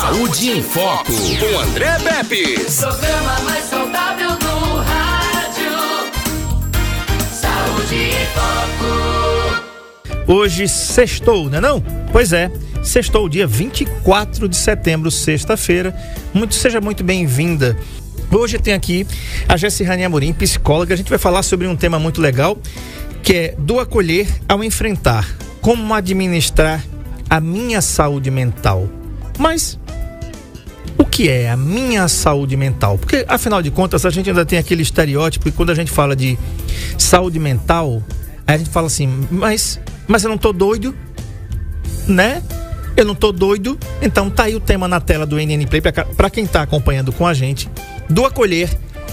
Saúde em Foco, com André Pepe. Programa mais saudável do rádio. Saúde em Foco. Hoje sextou, né não? Pois é, sextou dia 24 de setembro, sexta-feira. Muito, seja muito bem-vinda. Hoje tem aqui a Jessirane Amorim, psicóloga. A gente vai falar sobre um tema muito legal, que é do acolher ao enfrentar. Como administrar a minha saúde mental. Mas que é a minha saúde mental? Porque, afinal de contas, a gente ainda tem aquele estereótipo e quando a gente fala de saúde mental, a gente fala assim, mas, mas eu não tô doido, né? Eu não tô doido. Então tá aí o tema na tela do NN Play para quem tá acompanhando com a gente, do acolher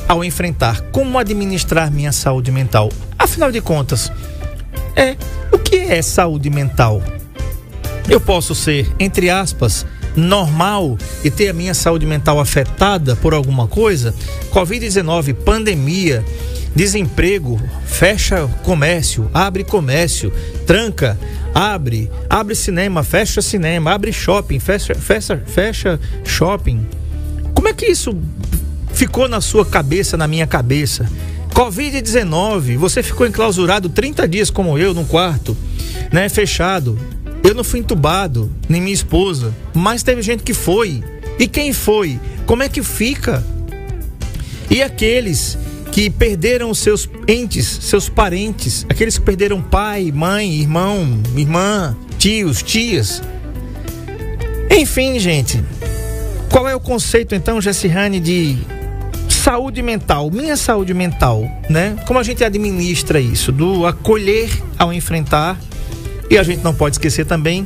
ao enfrentar. Como administrar minha saúde mental? Afinal de contas, é o que é saúde mental? Eu posso ser, entre aspas, normal e ter a minha saúde mental afetada por alguma coisa? Covid-19, pandemia, desemprego, fecha comércio, abre comércio, tranca, abre, abre cinema, fecha cinema, abre shopping, fecha, fecha, fecha shopping. Como é que isso ficou na sua cabeça, na minha cabeça? Covid-19, você ficou enclausurado 30 dias como eu no quarto, né, fechado. Eu não fui entubado, nem minha esposa, mas teve gente que foi. E quem foi? Como é que fica? E aqueles que perderam seus entes, seus parentes, aqueles que perderam pai, mãe, irmão, irmã, tios, tias. Enfim, gente, qual é o conceito então, Jessihane, de saúde mental, minha saúde mental, né? Como a gente administra isso, do acolher ao enfrentar e a gente não pode esquecer também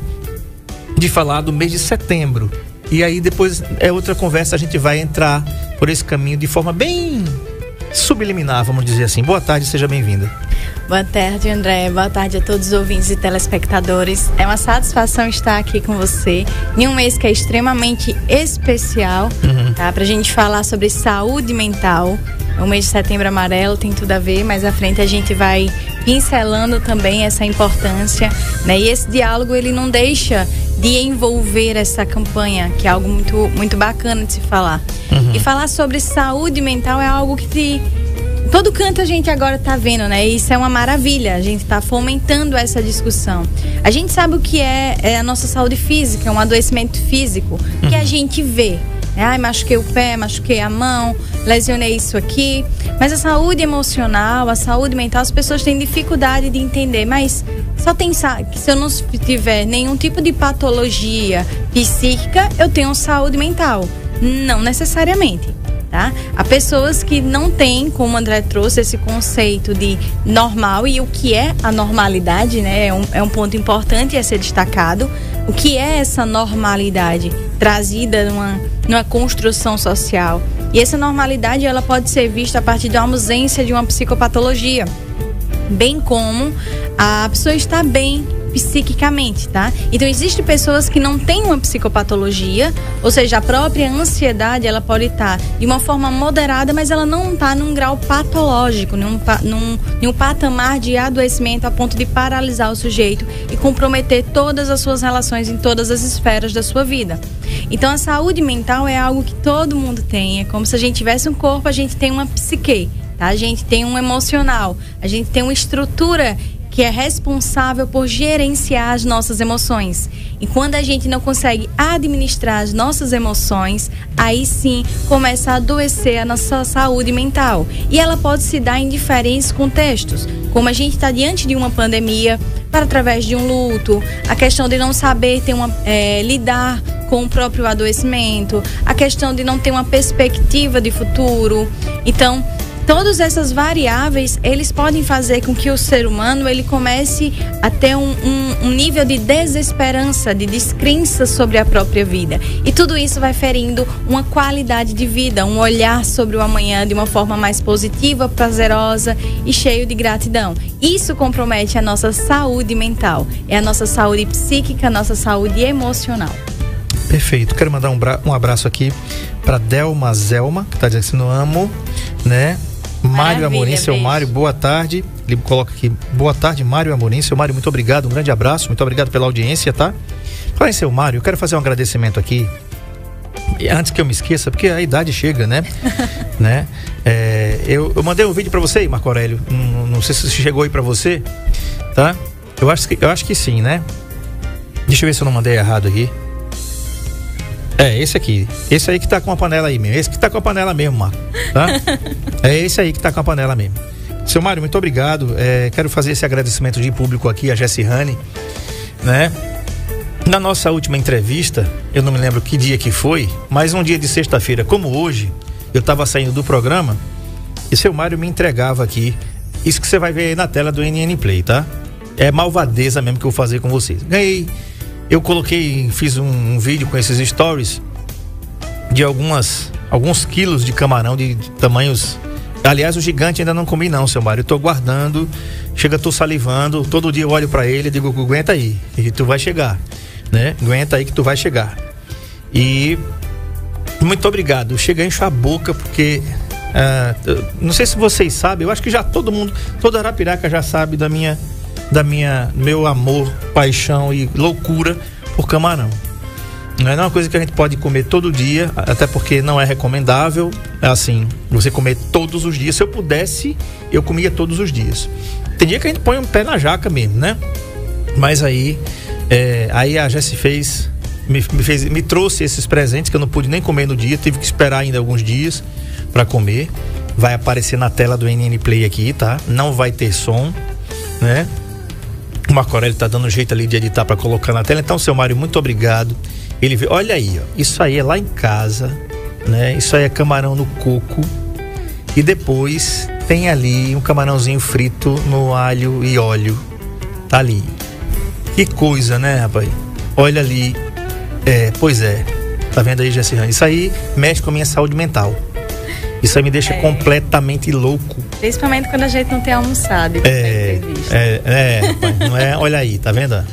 de falar do mês de setembro. E aí depois é outra conversa, a gente vai entrar por esse caminho de forma bem subliminar, vamos dizer assim. Boa tarde, seja bem-vinda. Boa tarde, André. Boa tarde a todos os ouvintes e telespectadores. É uma satisfação estar aqui com você em um mês que é extremamente especial, uhum. tá? Pra gente falar sobre saúde mental. O mês de setembro amarelo tem tudo a ver, mas à frente a gente vai pincelando também essa importância, né? E esse diálogo ele não deixa de envolver essa campanha, que é algo muito, muito bacana de se falar. Uhum. E falar sobre saúde mental é algo que te, todo canto a gente agora está vendo, né? E isso é uma maravilha. A gente está fomentando essa discussão. A gente sabe o que é, é a nossa saúde física, é um adoecimento físico que a uhum. gente vê. Ai, machuquei o pé, machuquei a mão, lesionei isso aqui. Mas a saúde emocional, a saúde mental, as pessoas têm dificuldade de entender. Mas só tem que se eu não tiver nenhum tipo de patologia psíquica, eu tenho saúde mental. Não necessariamente. Tá? Há pessoas que não têm, como o André trouxe, esse conceito de normal e o que é a normalidade, né? É um, é um ponto importante a ser destacado. O que é essa normalidade trazida numa, numa construção social? E essa normalidade ela pode ser vista a partir da ausência de uma psicopatologia, bem como a pessoa está bem psiquicamente, tá? Então existem pessoas que não têm uma psicopatologia, ou seja, a própria ansiedade ela pode estar de uma forma moderada, mas ela não está num grau patológico, num, num, num patamar de adoecimento a ponto de paralisar o sujeito e comprometer todas as suas relações em todas as esferas da sua vida. Então a saúde mental é algo que todo mundo tem, é como se a gente tivesse um corpo, a gente tem uma psique. Tá? A gente tem um emocional, a gente tem uma estrutura que é responsável por gerenciar as nossas emoções. E quando a gente não consegue administrar as nossas emoções, aí sim começa a adoecer a nossa saúde mental. E ela pode se dar em diferentes contextos, como a gente está diante de uma pandemia, para através de um luto, a questão de não saber ter uma, é, lidar com o próprio adoecimento, a questão de não ter uma perspectiva de futuro. Então, todas essas variáveis eles podem fazer com que o ser humano ele comece a ter um, um, um, nível de desesperança, de descrença sobre a própria vida. E tudo isso vai ferindo uma qualidade de vida, um olhar sobre o amanhã de uma forma mais positiva, prazerosa e cheio de gratidão. Isso compromete a nossa saúde mental, é a nossa saúde psíquica, a nossa saúde emocional. Perfeito. Quero mandar um, um abraço aqui para Delma Zelma, que está dizendo assim, não amo, né? Mário Amorim, seu beijo. Mário, boa tarde. Ele coloca aqui, boa tarde, Mário Amorim. Seu Mário, muito obrigado, um grande abraço, muito obrigado pela audiência, tá? Fala em seu Mário, eu quero fazer um agradecimento aqui E antes que eu me esqueça, porque a idade chega, né? né? É, eu, eu mandei um vídeo para você, Marco Aurélio. Não, não sei se chegou aí para você, tá? Eu acho, que, eu acho que sim, né? Deixa eu ver se eu não mandei errado aqui. É, esse aqui. Esse aí que tá com a panela aí mesmo. Esse que tá com a panela mesmo, Marco. Tá? é esse aí que tá com a panela mesmo. Seu Mário, muito obrigado. É, quero fazer esse agradecimento de público aqui a Jessie Rani, né? Na nossa última entrevista, eu não me lembro que dia que foi, mas um dia de sexta-feira, como hoje, eu estava saindo do programa e seu Mário me entregava aqui. Isso que você vai ver aí na tela do NN Play, tá? É malvadeza mesmo que eu vou fazer com vocês. Ganhei. Eu coloquei, fiz um, um vídeo com esses stories de algumas alguns quilos de camarão de, de tamanhos Aliás, o gigante ainda não comi não, seu Mário. Eu tô guardando. Chega, tô salivando. Todo dia eu olho para ele e digo, aguenta aí, que tu vai chegar, né? Aguenta aí que tu vai chegar. E muito obrigado. Chega a encher a boca porque uh, não sei se vocês sabem, eu acho que já todo mundo, toda Arapiraca já sabe da minha da minha meu amor, paixão e loucura por camarão. Não é uma coisa que a gente pode comer todo dia, até porque não é recomendável, é assim, você comer todos os dias. Se eu pudesse, eu comia todos os dias. Tem dia que a gente põe um pé na jaca mesmo, né? Mas aí, é, aí a Jessie fez me, me, fez, me trouxe esses presentes que eu não pude nem comer no dia, tive que esperar ainda alguns dias para comer. Vai aparecer na tela do NN Play aqui, tá? Não vai ter som, né? O Marco Aurélio tá dando jeito ali de editar para colocar na tela. Então, seu Mário, muito obrigado. Ele vê, olha aí, ó, isso aí é lá em casa, né? Isso aí é camarão no coco. E depois tem ali um camarãozinho frito no alho e óleo. Tá ali. Que coisa, né, rapaz? Olha ali. É, pois é. Tá vendo aí, Jessirane? Isso aí mexe com a minha saúde mental. Isso aí me deixa é. completamente louco. Principalmente quando a gente não tem almoçado. É, é, é, rapaz, não é? Olha aí, tá vendo?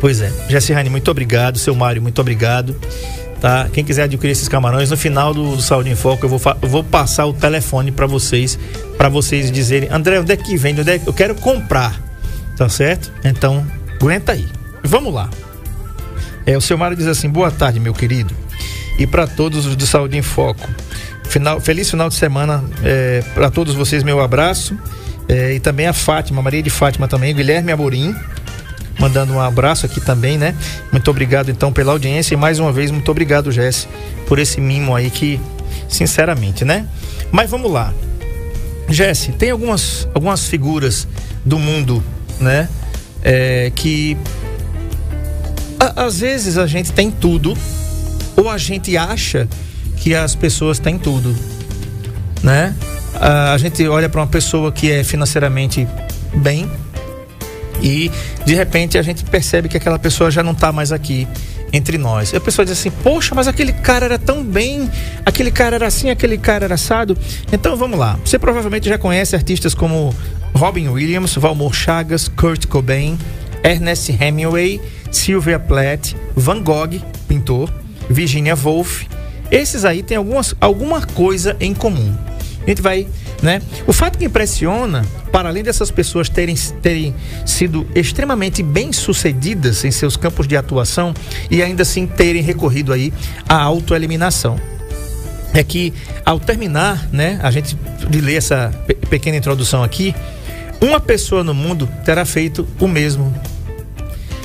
Pois é. Jessirane, muito obrigado. Seu Mário, muito obrigado. Tá? Quem quiser adquirir esses camarões, no final do, do Saúde em Foco, eu vou, eu vou passar o telefone para vocês, para vocês dizerem, André, onde é que vende? Onde é que eu quero comprar? Tá certo? Então, aguenta aí. Vamos lá. É, o seu Mário diz assim: boa tarde, meu querido. E para todos os do Saúde em Foco. Final, feliz final de semana é, para todos vocês, meu abraço. É, e também a Fátima, Maria de Fátima também, Guilherme Amorim, mandando um abraço aqui também, né? Muito obrigado então pela audiência e mais uma vez muito obrigado, Jesse, por esse mimo aí que, sinceramente, né? Mas vamos lá. Jesse, tem algumas, algumas figuras do mundo, né? É, que a, às vezes a gente tem tudo ou a gente acha que as pessoas têm tudo, né? A, gente olha para uma pessoa que é financeiramente bem, e de repente a gente percebe que aquela pessoa já não está mais aqui entre nós. E a pessoa diz assim: Poxa, mas aquele cara era tão bem, aquele cara era assim, aquele cara era assado. Então vamos lá. Você provavelmente já conhece artistas como Robin Williams, Valmor Chagas, Kurt Cobain, Ernest Hemingway, Sylvia Plath, Van Gogh, pintor, Virginia Woolf. Esses aí têm algumas, alguma coisa em comum. A gente vai né? O fato que impressiona, para além dessas pessoas terem, terem sido extremamente bem-sucedidas em seus campos de atuação e ainda assim terem recorrido aí à autoeliminação, é que ao terminar, né, a gente de ler essa pequena introdução aqui, uma pessoa no mundo terá feito o mesmo.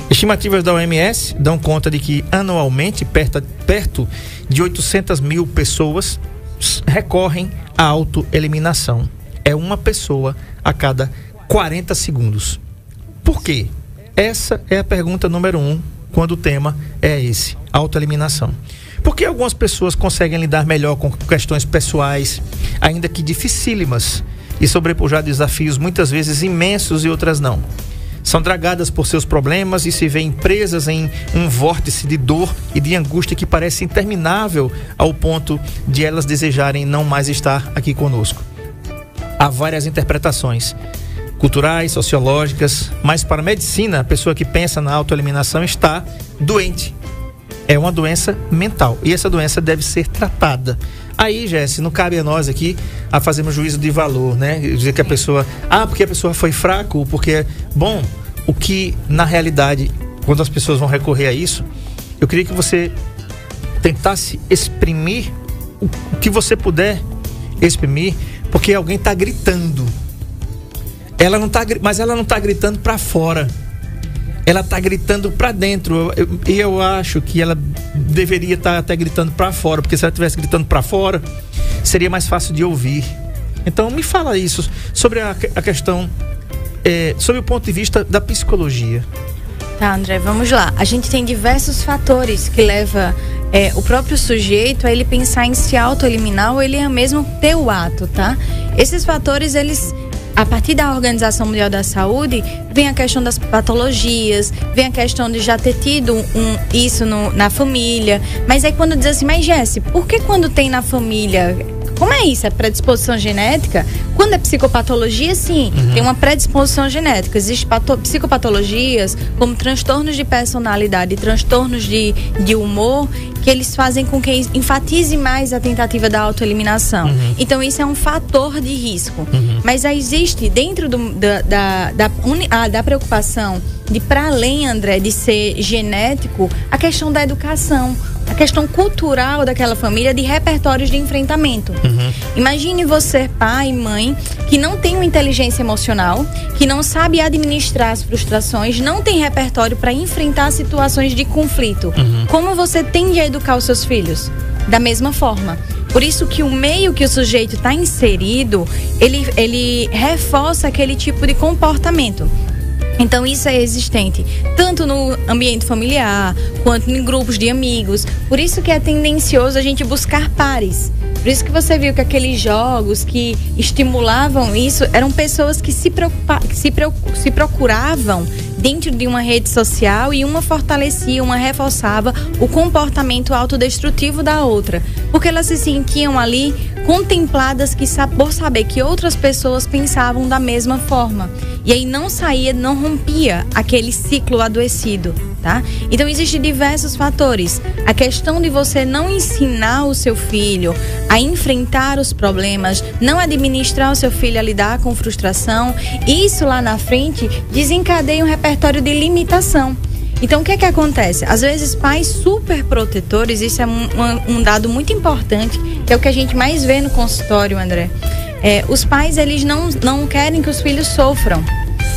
Estimativas da OMS dão conta de que anualmente perto, perto de 800 mil pessoas recorrem à autoeliminação. É uma pessoa a cada 40 segundos. Por quê? Essa é a pergunta número um quando o tema é esse, autoeliminação. Por que algumas pessoas conseguem lidar melhor com questões pessoais, ainda que dificílimas, e sobrepujar desafios muitas vezes imensos e outras não? São dragadas por seus problemas e se veem presas em um vórtice de dor e de angústia que parece interminável ao ponto de elas desejarem não mais estar aqui conosco. Há várias interpretações culturais, sociológicas, mas para a medicina, a pessoa que pensa na autoeliminação está doente. É uma doença mental e essa doença deve ser tratada. Aí, Jesse, não cabe a nós aqui a fazermos juízo de valor, né? Dizer que a pessoa, ah, porque a pessoa foi fraco, porque, bom, o que na realidade, quando as pessoas vão recorrer a isso, eu queria que você tentar se exprimir o que você puder exprimir, porque alguém está gritando. Ela não tá, mas ela não está gritando para fora. Ela está gritando para dentro. Eu- eu- E eu, acho que ela deveria estar até gritando para fora, porque se ela estivesse gritando para fora, seria mais fácil de ouvir. Então me fala isso sobre a, a questão, é, sobre o ponto de vista da psicologia. Tá, André, vamos lá. A gente tem diversos fatores que leva é, o próprio sujeito a ele pensar em se autoeliminar ou ele é mesmo ter o ato, tá? Esses fatores, eles a partir da Organização Mundial da Saúde, vem a questão das patologias, vem a questão de já ter tido um, isso no- na família. Mas aí quando diz assim, mas Jesse, por que quando tem na família como é isso? É predisposição genética? Quando é psicopatologia, sim, tem uma predisposição genética. Existem pato- psicopatologias como transtornos de personalidade, transtornos de, de humor, que eles fazem com que enfatize mais a tentativa da autoeliminação. Então, isso é um fator de risco. Mas aí existe, dentro do- da, da, da, ah, da preocupação de, para além, André, de ser genético, a questão da educação questão cultural daquela família de repertórios de enfrentamento. Imagine você, pai, mãe, que não tem uma inteligência emocional, que não sabe administrar as frustrações, não tem repertório para enfrentar situações de conflito. Como você tende a educar os seus filhos? Da mesma forma. Por isso que o meio que o sujeito está inserido, ele, ele reforça aquele tipo de comportamento. Então isso é existente tanto no ambiente familiar quanto em grupos de amigos. Por isso que é tendencioso a gente buscar pares. Por isso que você viu que aqueles jogos que estimulavam isso eram pessoas que se, que se, se procuravam dentro de uma rede social e uma fortalecia, uma reforçava o comportamento autodestrutivo da outra, porque elas se sentiam ali contempladas que por saber que outras pessoas pensavam da mesma forma. E aí não saía, não rompia aquele ciclo adoecido, tá? Então existem diversos fatores. A questão de você não ensinar o seu filho a enfrentar os problemas, não administrar o seu filho a lidar com frustração, isso lá na frente desencadeia um repertório de limitação. Então, o que é que acontece? Às vezes, pais super protetores, isso é um, um- dado muito importante, que é o que a gente mais vê no consultório, André. É, os pais, eles não, não querem que os filhos sofram.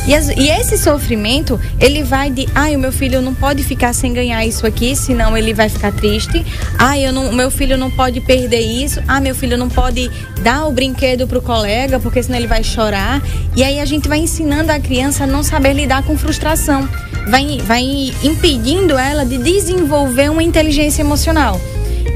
E, as- e esse sofrimento, ele vai de, ai, o meu filho não pode ficar sem ganhar isso aqui, senão ele vai ficar triste. Ai, eu não, meu filho não pode perder isso. Ah, meu filho não pode dar o brinquedo pro colega, porque senão ele vai chorar. E aí a gente vai ensinando a criança a não saber lidar com frustração. Vai, vai impedindo ela de desenvolver uma inteligência emocional.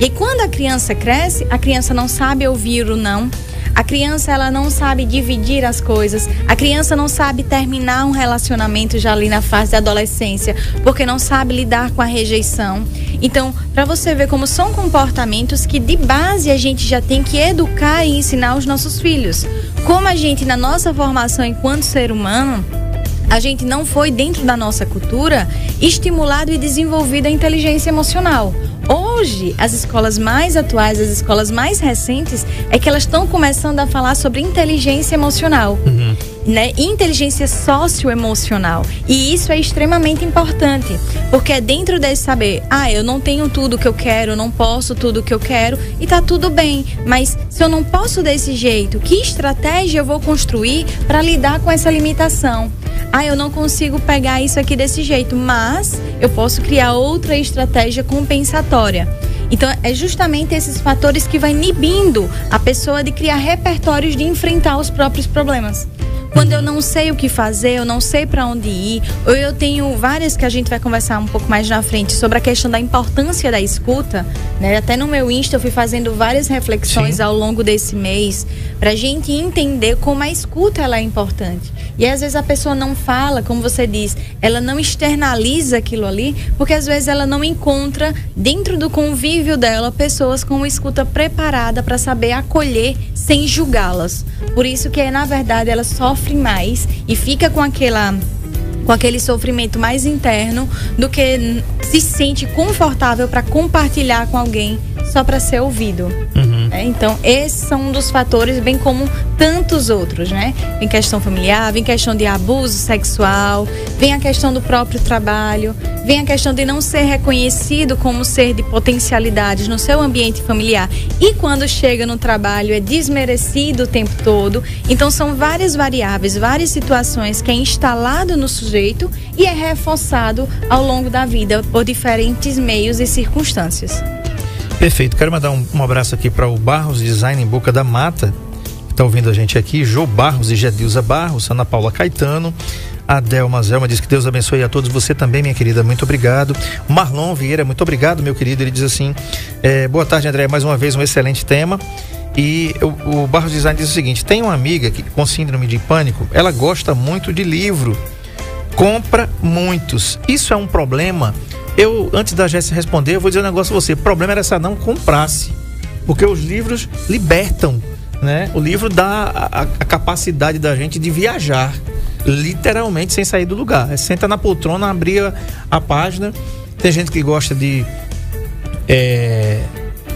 E quando a criança cresce, a criança não sabe ouvir o não. A criança ela não sabe dividir as coisas. A criança não sabe terminar um relacionamento já ali na fase da adolescência, porque não sabe lidar com a rejeição. Então, para você ver como são comportamentos que de base a gente já tem que educar e ensinar os nossos filhos. Como a gente na nossa formação enquanto ser humano, a gente não foi dentro da nossa cultura estimulado e desenvolvido a inteligência emocional. Hoje, as escolas mais atuais, as escolas mais recentes, é que elas estão começando a falar sobre inteligência emocional. Né? Inteligência socioemocional. E isso é extremamente importante, porque é dentro desse saber, ah, eu não tenho tudo que eu quero, não posso tudo que eu quero, e tá tudo bem. Mas se eu não posso desse jeito, que estratégia eu vou construir para lidar com essa limitação? Ah, eu não consigo pegar isso aqui desse jeito, mas eu posso criar outra estratégia compensatória. Então, é justamente esses fatores que vai inibindo a pessoa de criar repertórios de enfrentar os próprios problemas. Quando eu não sei o que fazer, eu não sei para onde ir, ou eu tenho várias que a gente vai conversar um pouco mais na frente sobre a questão da importância da escuta, né? Até no meu Insta eu fui fazendo várias reflexões Sim. ao longo desse mês pra gente entender como a escuta ela é importante. E às vezes a pessoa não fala, como você diz, ela não externaliza aquilo ali, porque às vezes ela não encontra dentro do convívio dela pessoas com uma escuta preparada para saber acolher sem julgá-las. Por isso que na verdade ela sofre mais e fica com aquela com aquele sofrimento mais interno do que se sente confortável para compartilhar com alguém só para ser ouvido. Uhum. É Então, esses são um dos fatores, bem como tantos outros, né? Vem questão familiar, vem questão de abuso sexual, vem a questão do próprio trabalho, vem a questão de não ser reconhecido como ser de potencialidades no seu ambiente familiar. E quando chega no trabalho é desmerecido o tempo todo. Então são várias variáveis, várias situações que é instalado no sujeito e é reforçado ao longo da vida por diferentes meios e circunstâncias. Perfeito. Quero mandar um, um abraço aqui para o Barros Design em Boca da Mata, que está ouvindo a gente aqui. Jô Barros e Gedilza Barros, Ana Paula Caetano. A Delma Zelma diz que Deus abençoe a todos. Você também, minha querida, muito obrigado. Marlon Vieira, muito obrigado, meu querido. Ele diz assim: é, Boa tarde, André. Mais uma vez, um excelente tema. E o, o Barros Design diz o seguinte: tem uma amiga que, com síndrome de pânico, ela gosta muito de livro, compra muitos. Isso é um problema eu, antes da Jéssica responder, eu vou dizer um negócio a você. O problema era se ela não comprasse. Porque os livros libertam, né? O livro dá a, a capacidade da gente de viajar, literalmente, sem sair do lugar. É, senta na poltrona, abria a página. Tem gente que gosta de. É,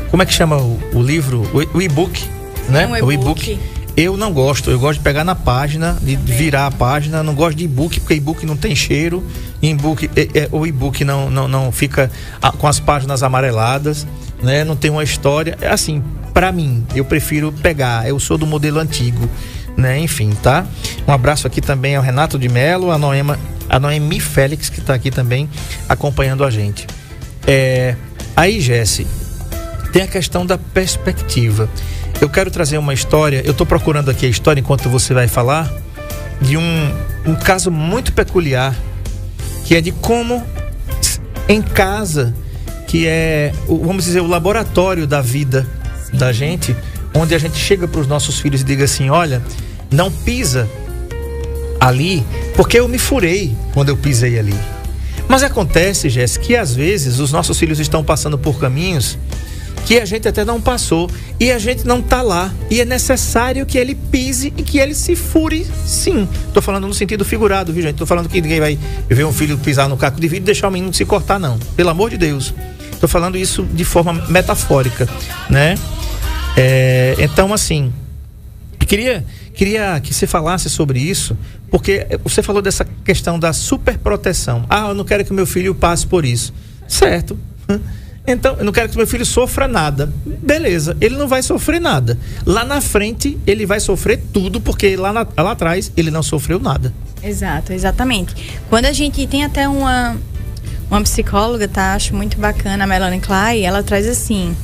como é que chama o, o livro? O, o e-book, né? Um o e-book. Eu não gosto, eu gosto de pegar na página, de virar a página, não gosto de e-book, porque e-book não tem cheiro, e-book, é, o e-book não, não, não fica com as páginas amareladas, né? Não tem uma história. É assim, para mim, eu prefiro pegar, eu sou do modelo antigo, né? Enfim, tá? Um abraço aqui também ao Renato de Melo, a Noema, a Noemi Félix, que está aqui também acompanhando a gente. É, aí, Jesse, tem a questão da perspectiva. Eu quero trazer uma história, eu estou procurando aqui a história enquanto você vai falar, de um, um caso muito peculiar, que é de como em casa, que é, vamos dizer, o laboratório da vida Sim. da gente, onde a gente chega para os nossos filhos e diga assim: olha, não pisa ali, porque eu me furei quando eu pisei ali. Mas acontece, Jéssica, que às vezes os nossos filhos estão passando por caminhos que a gente até não passou e a gente não tá lá. E é necessário que ele pise e que ele se fure, sim. Tô falando no sentido figurado, viu, gente? Tô falando que ninguém vai ver um filho pisar no caco de vidro e deixar o menino se cortar, não. Pelo amor de Deus. Tô falando isso de forma metafórica, né? É, então, assim, queria, queria que você falasse sobre isso, porque você falou dessa questão da superproteção. Ah, eu não quero que meu filho passe por isso. Certo. Então, eu não quero que meu filho sofra nada. Beleza, ele não vai sofrer nada. Lá na frente, ele vai sofrer tudo, porque lá, na, lá atrás ele não sofreu nada. Exato, exatamente. Quando a gente tem até uma, uma psicóloga, tá? Acho muito bacana, a Melanie Clay, ela traz assim: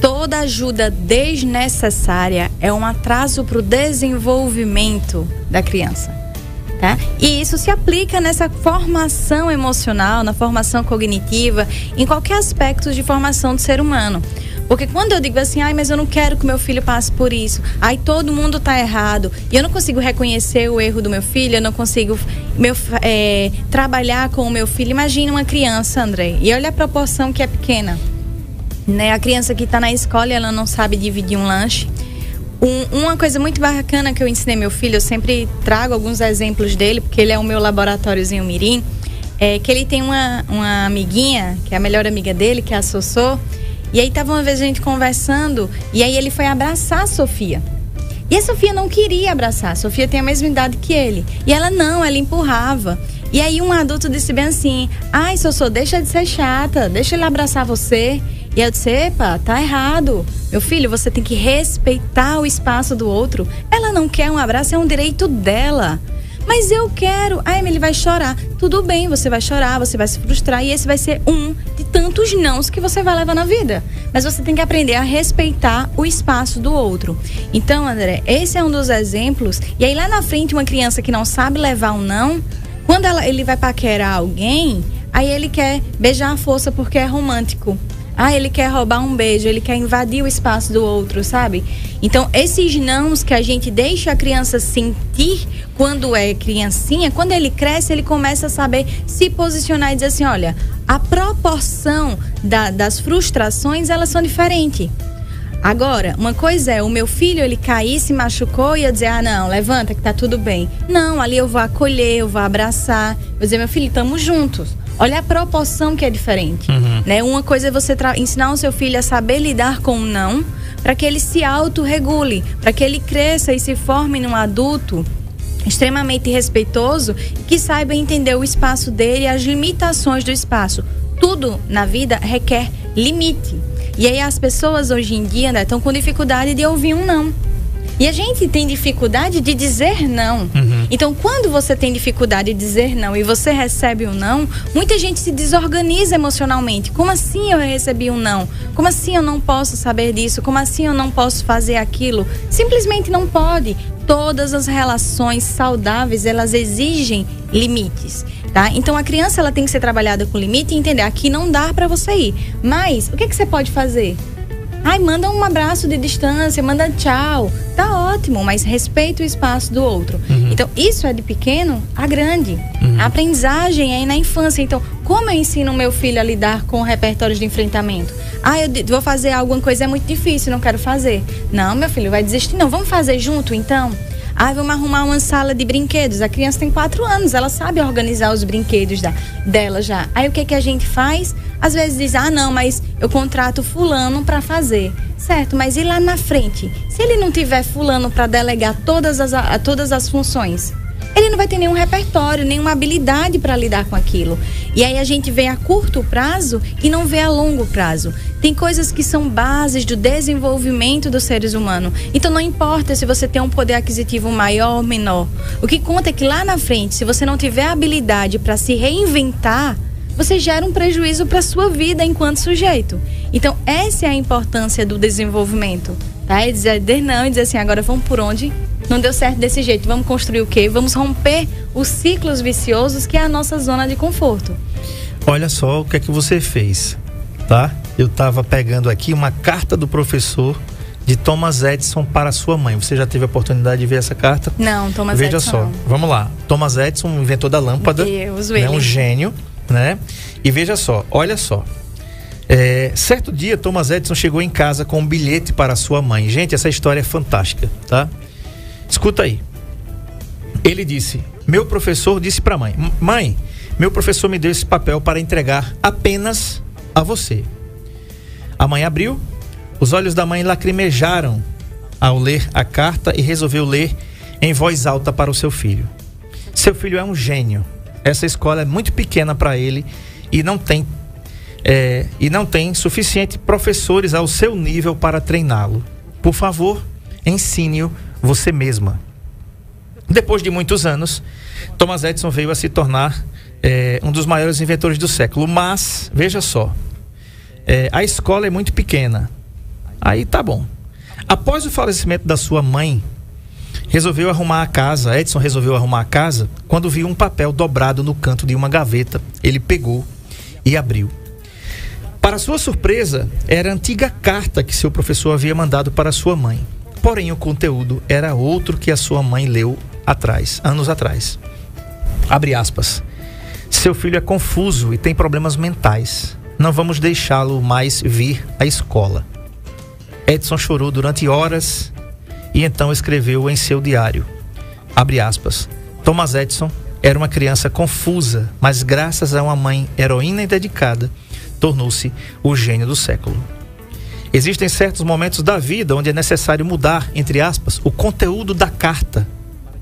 toda ajuda desnecessária é um atraso para o desenvolvimento da criança. Tá? E isso se aplica nessa formação emocional, na formação cognitiva, em qualquer aspecto de formação do ser humano. Porque quando eu digo assim, ai, mas eu não quero que meu filho passe por isso, ai, todo mundo tá errado, e eu não consigo reconhecer o erro do meu filho, eu não consigo meu, é, trabalhar com o meu filho. Imagina uma criança, André, e olha a proporção que é pequena. Né? A criança que está na escola, ela não sabe dividir um lanche um, uma coisa muito bacana que eu ensinei meu filho, eu sempre trago alguns exemplos dele, porque ele é o meu laboratóriozinho mirim, é que ele tem uma, uma amiguinha, que é a melhor amiga dele, que é a Sossô, e aí tava uma vez a gente conversando, e aí ele foi abraçar a Sofia. E a Sofia não queria abraçar, a Sofia tem a mesma idade que ele. E ela não, ela empurrava. E aí um adulto disse bem assim: Ai, Sossô, deixa de ser chata, deixa ele abraçar você. E eu disse: Epa, tá errado. Meu filho, você tem que respeitar o espaço do outro. Ela não quer um abraço, é um direito dela. Mas eu quero. A Emily vai chorar. Tudo bem, você vai chorar, você vai se frustrar. E esse vai ser um de tantos nãos que você vai levar na vida. Mas você tem que aprender a respeitar o espaço do outro. Então, André, esse é um dos exemplos. E aí lá na frente, uma criança que não sabe levar um não, quando ela, ele vai paquerar alguém, aí ele quer beijar a força porque é romântico. Ah, ele quer roubar um beijo, ele quer invadir o espaço do outro, sabe? Então, esses nãos que a gente deixa a criança sentir quando é criancinha, quando ele cresce, ele começa a saber se posicionar e dizer assim: olha, a proporção da, das frustrações elas são diferentes. Agora, uma coisa é o meu filho ele cair, se machucou e eu dizer: ah, não, levanta que tá tudo bem. Não, ali eu vou acolher, eu vou abraçar, vou dizer: meu filho, estamos juntos. Olha a proporção que é diferente. Uhum. Né? Uma coisa é você ensinar o seu filho a saber lidar com o não, para que ele se autorregule, para que ele cresça e se forme num adulto extremamente respeitoso que saiba entender o espaço dele e as limitações do espaço. Tudo na vida requer limite. E aí as pessoas hoje em dia estão né, com dificuldade de ouvir um não. E a gente tem dificuldade de dizer não. Uhum. Então, quando você tem dificuldade de dizer não e você recebe um não, muita gente se desorganiza emocionalmente. Como assim eu recebi um não? Como assim eu não posso saber disso? Como assim eu não posso fazer aquilo? Simplesmente não pode. Todas as relações saudáveis, elas exigem limites. Tá? Então a criança ela tem que ser trabalhada com limite e entender aqui não dá para você ir. Mas o que, que você pode fazer? Ai, manda um abraço de distância, manda tchau. Tá ótimo, mas respeita o espaço do outro. Uhum. Então, isso é de pequeno a grande. Uhum. A aprendizagem é aí na infância. Então, como eu ensino meu filho a lidar com repertórios de enfrentamento? Ah, eu vou fazer alguma coisa, é muito difícil, não quero fazer. Não, meu filho, vai desistir. Não, vamos fazer junto então? Ah, vamos arrumar uma sala de brinquedos. A criança tem quatro anos, ela sabe organizar os brinquedos da, dela já. Aí o que, que a gente faz? Às vezes diz, ah, não, mas eu contrato fulano para fazer. Certo, mas e lá na frente? Se ele não tiver fulano para delegar todas as, a, todas as funções, ele não vai ter nenhum repertório, nenhuma habilidade para lidar com aquilo. E aí a gente vê a curto prazo e não vê a longo prazo. Tem coisas que são bases do desenvolvimento dos seres humanos. Então não importa se você tem um poder aquisitivo maior ou menor. O que conta é que lá na frente, se você não tiver habilidade para se reinventar, você gera um prejuízo para sua vida enquanto sujeito. Então essa é a importância do desenvolvimento. Tá? É dizer não e dizer assim, agora vamos por onde? Não deu certo desse jeito, vamos construir o quê? Vamos romper os ciclos viciosos que é a nossa zona de conforto. Olha só o que é que você fez, tá? Eu estava pegando aqui uma carta do professor de Thomas Edison para sua mãe. Você já teve a oportunidade de ver essa carta? Não, Thomas Veja Edison. Veja só, não. vamos lá. Thomas Edison, inventor da lâmpada, né, um gênio, né? E veja só, olha só. É, certo dia, Thomas Edison chegou em casa com um bilhete para sua mãe. Gente, essa história é fantástica, tá? Escuta aí. Ele disse: Meu professor disse para a mãe: Mãe, meu professor me deu esse papel para entregar apenas a você. A mãe abriu, os olhos da mãe lacrimejaram ao ler a carta e resolveu ler em voz alta para o seu filho. Seu filho é um gênio. Essa escola é muito pequena para ele e não tem é, e não tem suficiente professores ao seu nível para treiná-lo. Por favor, ensine-o você mesma. Depois de muitos anos, Thomas Edison veio a se tornar é, um dos maiores inventores do século. Mas, veja só, é, a escola é muito pequena. Aí tá bom. Após o falecimento da sua mãe, resolveu arrumar a casa. Edson resolveu arrumar a casa quando viu um papel dobrado no canto de uma gaveta. Ele pegou e abriu. Para sua surpresa, era a antiga carta que seu professor havia mandado para sua mãe. Porém, o conteúdo era outro que a sua mãe leu atrás, anos atrás. Abre aspas. Seu filho é confuso e tem problemas mentais. Não vamos deixá-lo mais vir à escola. Edson chorou durante horas e então escreveu em seu diário. Abre aspas. Thomas Edison era uma criança confusa, mas graças a uma mãe heroína e dedicada, tornou-se o gênio do século. Existem certos momentos da vida onde é necessário mudar, entre aspas, o conteúdo da carta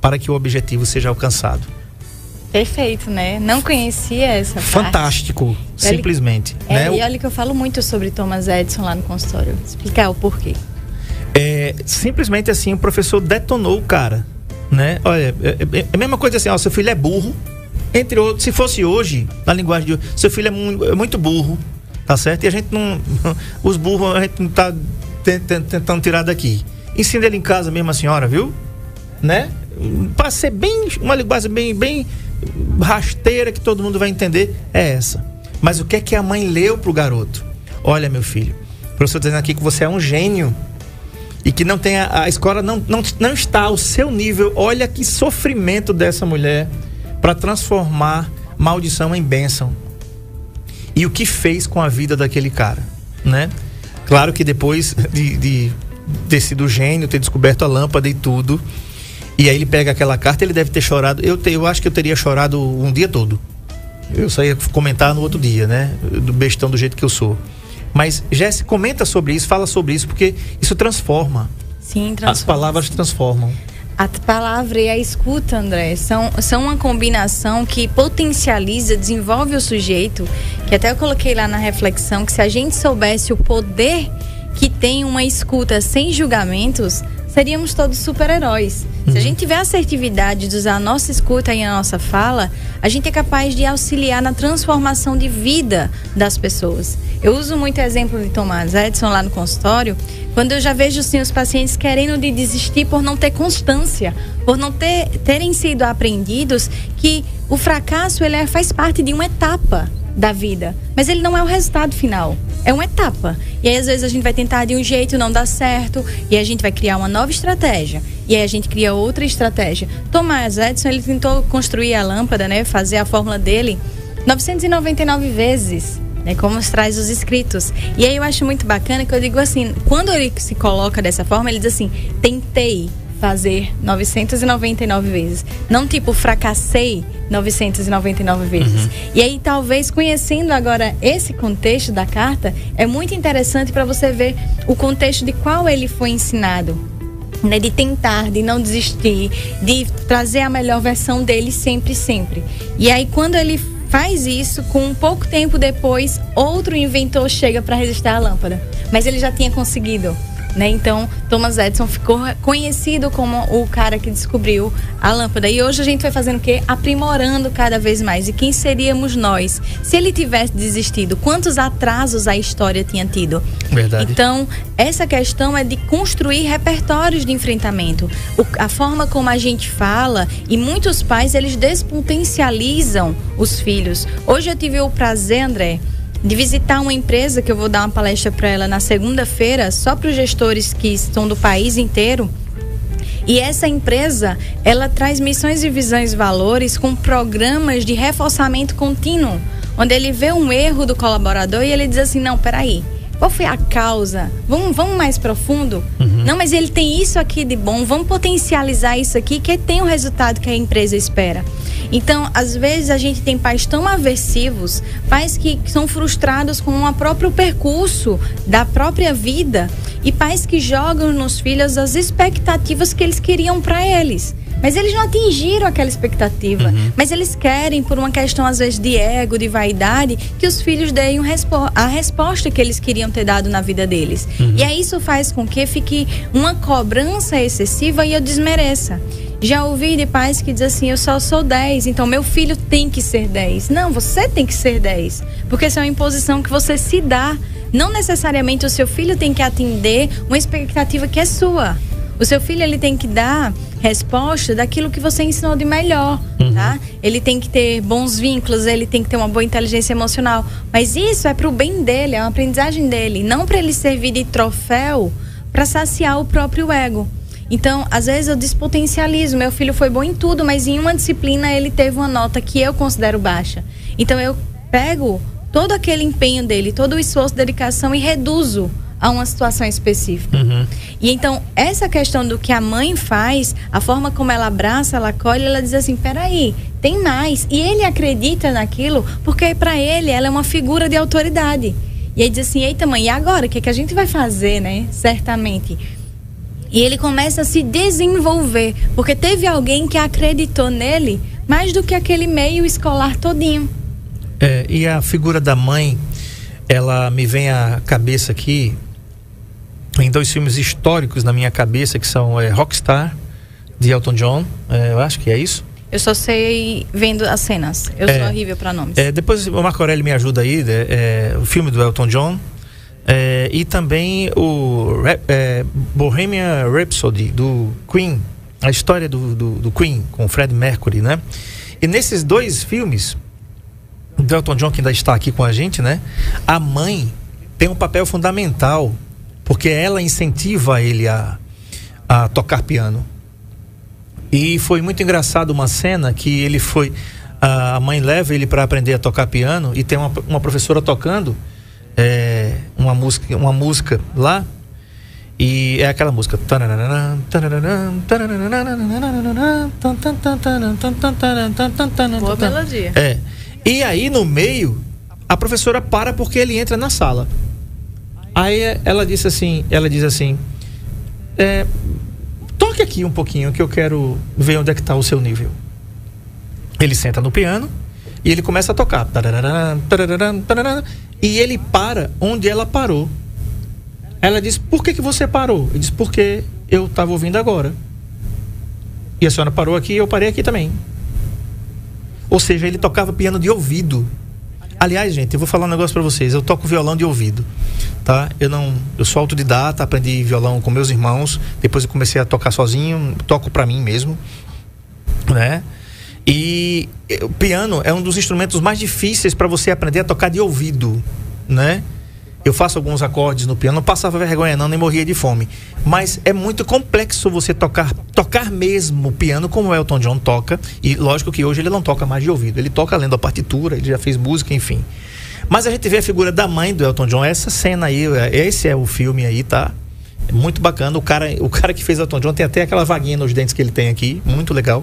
para que o objetivo seja alcançado. Perfeito, né? Não conhecia essa Fantástico, parte. simplesmente. É, né? E olha que eu falo muito sobre Thomas Edison lá no consultório. Explicar o porquê. É, simplesmente assim, o professor detonou o cara, né? Olha, é, é, é a mesma coisa assim, ó, seu filho é burro, entre outros, se fosse hoje, na linguagem de hoje, seu filho é muito, é muito burro, tá certo? E a gente não. Os burros a gente não tá tentando tirar daqui. Ensina ele em casa mesmo a senhora, viu? Né? Para ser bem. Uma linguagem bem, bem rasteira que todo mundo vai entender, é essa. Mas o que é que a mãe leu pro garoto? Olha, meu filho, o professor dizendo aqui que você é um gênio e que não tem a, a escola não, não, não está ao seu nível. Olha que sofrimento dessa mulher para transformar maldição em bênção. E o que fez com a vida daquele cara, né? Claro que depois de, de ter sido gênio, ter descoberto a lâmpada e tudo, e aí ele pega aquela carta, ele deve ter chorado. Eu, te, eu acho que eu teria chorado um dia todo. Eu só ia comentar no outro dia, né? Do bestão do jeito que eu sou. Mas Jesse, comenta sobre isso, fala sobre isso, porque isso transforma. Sim, As transforma. palavras transformam. A palavra e a escuta, André, são, são uma combinação que potencializa, desenvolve o sujeito, que até eu coloquei lá na reflexão, que se a gente soubesse o poder que tem uma escuta sem julgamentos, seríamos todos super-heróis. Se a gente tiver a assertividade de usar a nossa escuta e a nossa fala, a gente é capaz de auxiliar na transformação de vida das pessoas. Eu uso muito exemplo de Thomas Edison lá no consultório, quando eu já vejo sim, os pacientes querendo de desistir por não ter constância, por não ter, terem sido aprendidos que o fracasso ele é- faz parte de uma etapa da vida, mas ele não é o resultado final. É uma etapa. E aí, às vezes, a gente vai tentar de um jeito, não dá certo, e aí a gente vai criar uma nova estratégia. E aí a gente cria outra estratégia. Thomas Edison, ele tentou construir a lâmpada, né? Fazer a fórmula dele 999 vezes. Né, como nos traz os escritos. E aí eu acho muito bacana que eu digo assim, quando ele se coloca dessa forma, ele diz assim: tentei fazer 999 vezes. Não tipo fracassei 999 vezes. E aí talvez conhecendo agora esse contexto da carta, é muito interessante para você ver o contexto de qual ele foi ensinado. Né, de tentar, de não desistir, de trazer a melhor versão dele sempre, sempre. E aí quando ele faz isso, com um pouco tempo depois, outro inventor chega para resistir à lâmpada. Mas ele já tinha conseguido. Né? Então, Thomas Edison ficou conhecido como o cara que descobriu a lâmpada. E hoje a gente vai fazendo o quê? Aprimorando cada vez mais. E quem seríamos nós? Se ele tivesse desistido, quantos atrasos a história tinha tido? Verdade. Então, essa questão é de construir repertórios de enfrentamento. O- a forma como a gente fala, e muitos pais, eles despotencializam os filhos. Hoje eu tive o prazer, André, de visitar uma empresa que eu vou dar uma palestra para ela na segunda-feira, só para os gestores que estão do país inteiro. E essa empresa, ela traz missões e visões valores com programas de reforçamento contínuo, onde ele vê um erro do colaborador e ele diz assim: não, peraí, qual foi a causa? Vamos, vamos mais profundo? Não, mas ele tem isso aqui de bom, vamos potencializar isso aqui que tem o resultado que a empresa espera. Então, às vezes a gente tem pais tão aversivos, pais que são frustrados com o próprio percurso da própria vida e pais que jogam nos filhos as expectativas que eles queriam para eles. Mas eles não atingiram aquela expectativa. Mas eles querem, por uma questão, às vezes, de ego, de vaidade, que os filhos deem respo- a resposta que eles queriam ter dado na vida deles. E aí isso faz com que fique uma cobrança excessiva e eu desmereça. Já ouvi de pais que dizem assim: eu só sou 10, então meu filho tem que ser 10. Não, você tem que ser 10. Porque essa é uma imposição que você se dá. Não necessariamente o seu filho tem que atender uma expectativa que é sua. O seu filho ele tem que dar resposta daquilo que você ensinou de melhor, tá? Ele tem que ter bons vínculos, ele tem que ter uma boa inteligência emocional. Mas isso é pro bem dele, é uma aprendizagem dele, não para ele servir de troféu para saciar o próprio ego. Então, às vezes eu despotencializo. Meu filho foi bom em tudo, mas em uma disciplina ele teve uma nota que eu considero baixa. Então, eu pego todo aquele empenho dele, todo o esforço, dedicação e reduzo a uma situação específica. E então, essa questão do que a mãe faz, a forma como ela abraça, ela acolhe, ela diz assim: peraí, tem mais. E ele acredita naquilo porque, para ele, ela é uma figura de autoridade. E aí diz assim: eita, mãe, e agora? O que, é que a gente vai fazer, né? Certamente. E ele começa a se desenvolver, porque teve alguém que acreditou nele mais do que aquele meio escolar todinho. É, e a figura da mãe, ela me vem à cabeça aqui em dois filmes históricos na minha cabeça, que são é, Rockstar, de Elton John, é, eu acho que é isso. Eu só sei vendo as cenas. Eu É. sou horrível para nomes. É, depois o Marco Aurélio me ajuda aí, né, é, o filme do Elton John. É, e também o é, Bohemian Rhapsody, do Queen. A história do, do, do Queen, com o Fred Mercury, né? E nesses dois filmes, do Elton John, que ainda está aqui com a gente, né? A mãe tem um papel fundamental, porque ela incentiva ele a, a tocar piano. E foi muito engraçado uma cena que ele foi. A mãe leva ele para aprender a tocar piano e tem uma, uma professora tocando é, uma, música, uma música lá. E é aquela música. Boa melodia. É. E aí no meio, a professora para porque ele entra na sala. Aí ela disse assim, ela diz assim, é, toque aqui um pouquinho que eu quero ver onde é que está o seu nível. Ele senta no piano e ele começa a tocar. E ele para onde ela parou. Ela diz, por que, que você parou? Ele diz, porque eu estava ouvindo agora. E a senhora parou aqui e eu parei aqui também. Ou seja, ele tocava piano de ouvido. Aliás, gente, eu vou falar um negócio para vocês. Eu toco violão de ouvido, tá? Eu não, eu sou autodidata, aprendi violão com meus irmãos. Depois eu comecei a tocar sozinho, toco para mim mesmo, né? E o piano é um dos instrumentos mais difíceis para você aprender a tocar de ouvido, né? Eu faço alguns acordes no piano, não passava vergonha não, nem morria de fome. Mas é muito complexo você tocar, tocar mesmo piano como o Elton John toca. E lógico que hoje ele não toca mais de ouvido, ele toca lendo a partitura, ele já fez música, enfim. Mas a gente vê a figura da mãe do Elton John, essa cena aí, esse é o filme aí, tá? É muito bacana. O cara, o cara que fez Elton John tem até aquela vaguinha nos dentes que ele tem aqui, muito legal,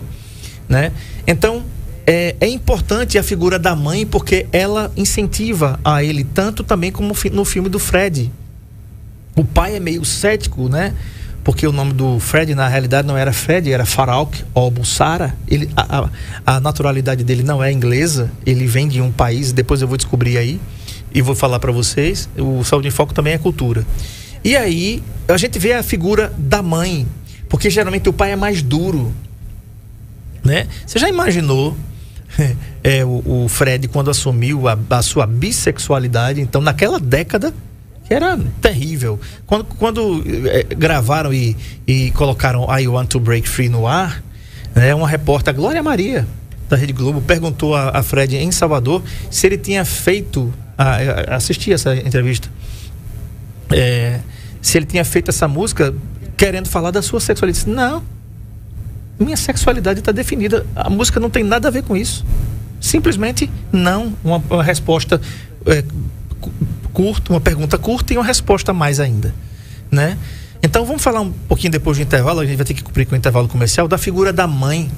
né? Então, é, é, importante a figura da mãe porque ela incentiva a ele tanto também como no filme do Fred. O pai é meio cético, né? Porque o nome do Fred na realidade não era Fred, era Farouk ou Bussara. Ele, a, a, a naturalidade dele não é inglesa, ele vem de um país, depois eu vou descobrir aí e vou falar para vocês. O Saúde em Foco também é cultura. E aí a gente vê a figura da mãe, porque geralmente o pai é mais duro, né? Você já imaginou é, o, o, Fred quando assumiu a, a, sua bissexualidade. Então, naquela década, que era terrível. Quando, quando é, gravaram e, e colocaram I Want to Break Free no ar, né, uma repórter, Glória Maria, da Rede Globo, perguntou a, a Fred em Salvador se ele tinha feito. Assisti essa entrevista. É, se ele tinha feito essa música querendo falar da sua sexualidade. Não minha sexualidade está definida. A música não tem nada a ver com isso. Simplesmente não. Uma, uma resposta é, curta, uma pergunta curta e uma resposta mais ainda, né? Então vamos falar um pouquinho depois do intervalo, a gente vai ter que cumprir com o intervalo comercial, da figura da mãe,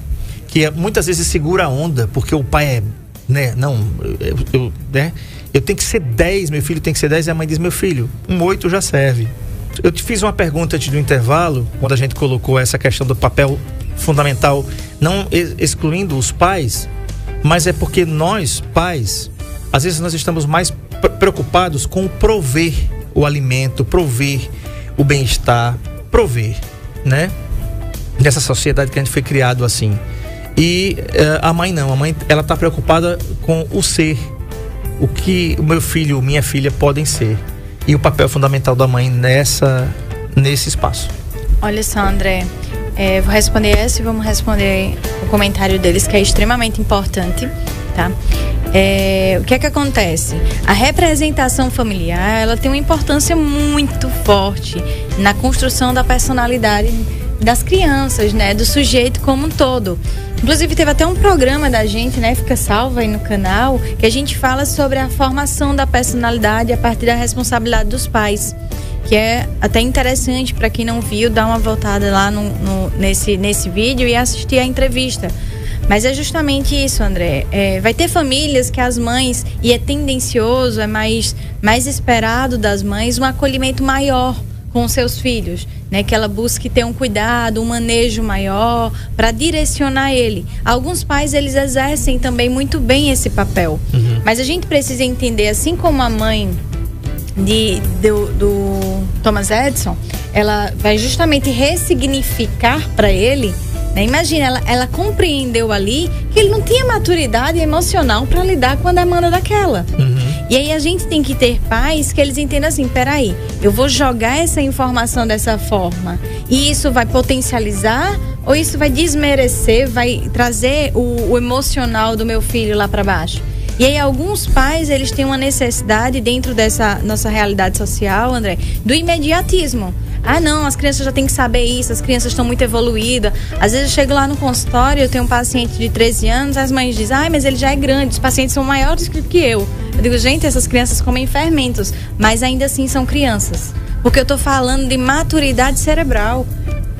que é, muitas vezes segura a onda, porque o pai é, né, não, eu, eu, né, eu tenho que ser 10, meu filho tem que ser 10, e a mãe diz, meu filho, um 8 já serve. Eu te fiz uma pergunta antes do intervalo, quando a gente colocou essa questão do papel fundamental, não excluindo os pais, mas é porque nós, pais, às vezes nós estamos mais preocupados com prover o alimento, prover o bem-estar, prover, né? Nessa sociedade que a gente foi criado assim. E uh, a mãe não, a mãe ela está preocupada com o ser, o que o meu filho, minha filha podem ser e o papel fundamental da mãe nessa nesse espaço. Olha só, André, é, vou responder essa e vamos responder o comentário deles, que é extremamente importante, tá? É, o que é que acontece? A representação familiar, ela tem uma importância muito forte na construção da personalidade das crianças, né? Do sujeito como um todo. Inclusive, teve até um programa da gente, né? Fica salvo aí no canal, que a gente fala sobre a formação da personalidade a partir da responsabilidade dos pais que é até interessante para quem não viu dar uma voltada lá no, no, nesse, nesse vídeo e assistir a entrevista. Mas é justamente isso, André. É, vai ter famílias que as mães, e é tendencioso, é mais, mais esperado das mães, um acolhimento maior com seus filhos, né? Que ela busque ter um cuidado, um manejo maior para direcionar ele. Alguns pais eles exercem também muito bem esse papel, uhum. mas a gente precisa entender, assim como a mãe de, do, do Thomas Edison, ela vai justamente ressignificar para ele. Né? Imagina, ela, ela compreendeu ali que ele não tinha maturidade emocional para lidar com a demanda daquela. Uhum. E aí a gente tem que ter pais que eles entendam assim: peraí, eu vou jogar essa informação dessa forma e isso vai potencializar ou isso vai desmerecer, vai trazer o, o emocional do meu filho lá para baixo? E aí alguns pais, eles têm uma necessidade dentro dessa nossa realidade social, André, do imediatismo. Ah, não, as crianças já têm que saber isso, as crianças estão muito evoluídas. Às vezes eu chego lá no consultório, eu tenho um paciente de 13 anos, as mães dizem, ai, mas ele já é grande, os pacientes são maiores que eu. Eu digo, gente, essas crianças comem fermentos, mas ainda assim são crianças. Porque eu estou falando de maturidade cerebral.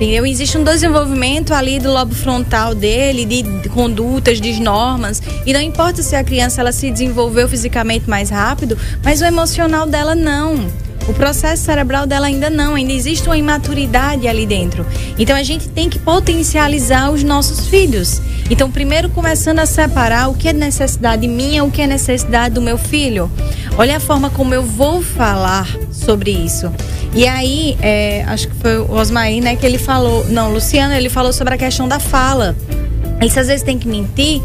Entendeu? Existe um desenvolvimento ali do lobo frontal dele, de condutas, de normas. E não importa se a criança ela se desenvolveu fisicamente mais rápido, mas o emocional dela não. O processo cerebral dela ainda não, ainda existe uma imaturidade ali dentro. Então a gente tem que potencializar os nossos filhos. Então, primeiro começando a separar o que é necessidade minha, o que é necessidade do meu filho. Olha a forma como eu vou falar sobre isso. E aí, é, acho que foi o Osmaí, né, que ele falou. Não, Luciano, ele falou sobre a questão da fala. Ele às vezes tem que mentir.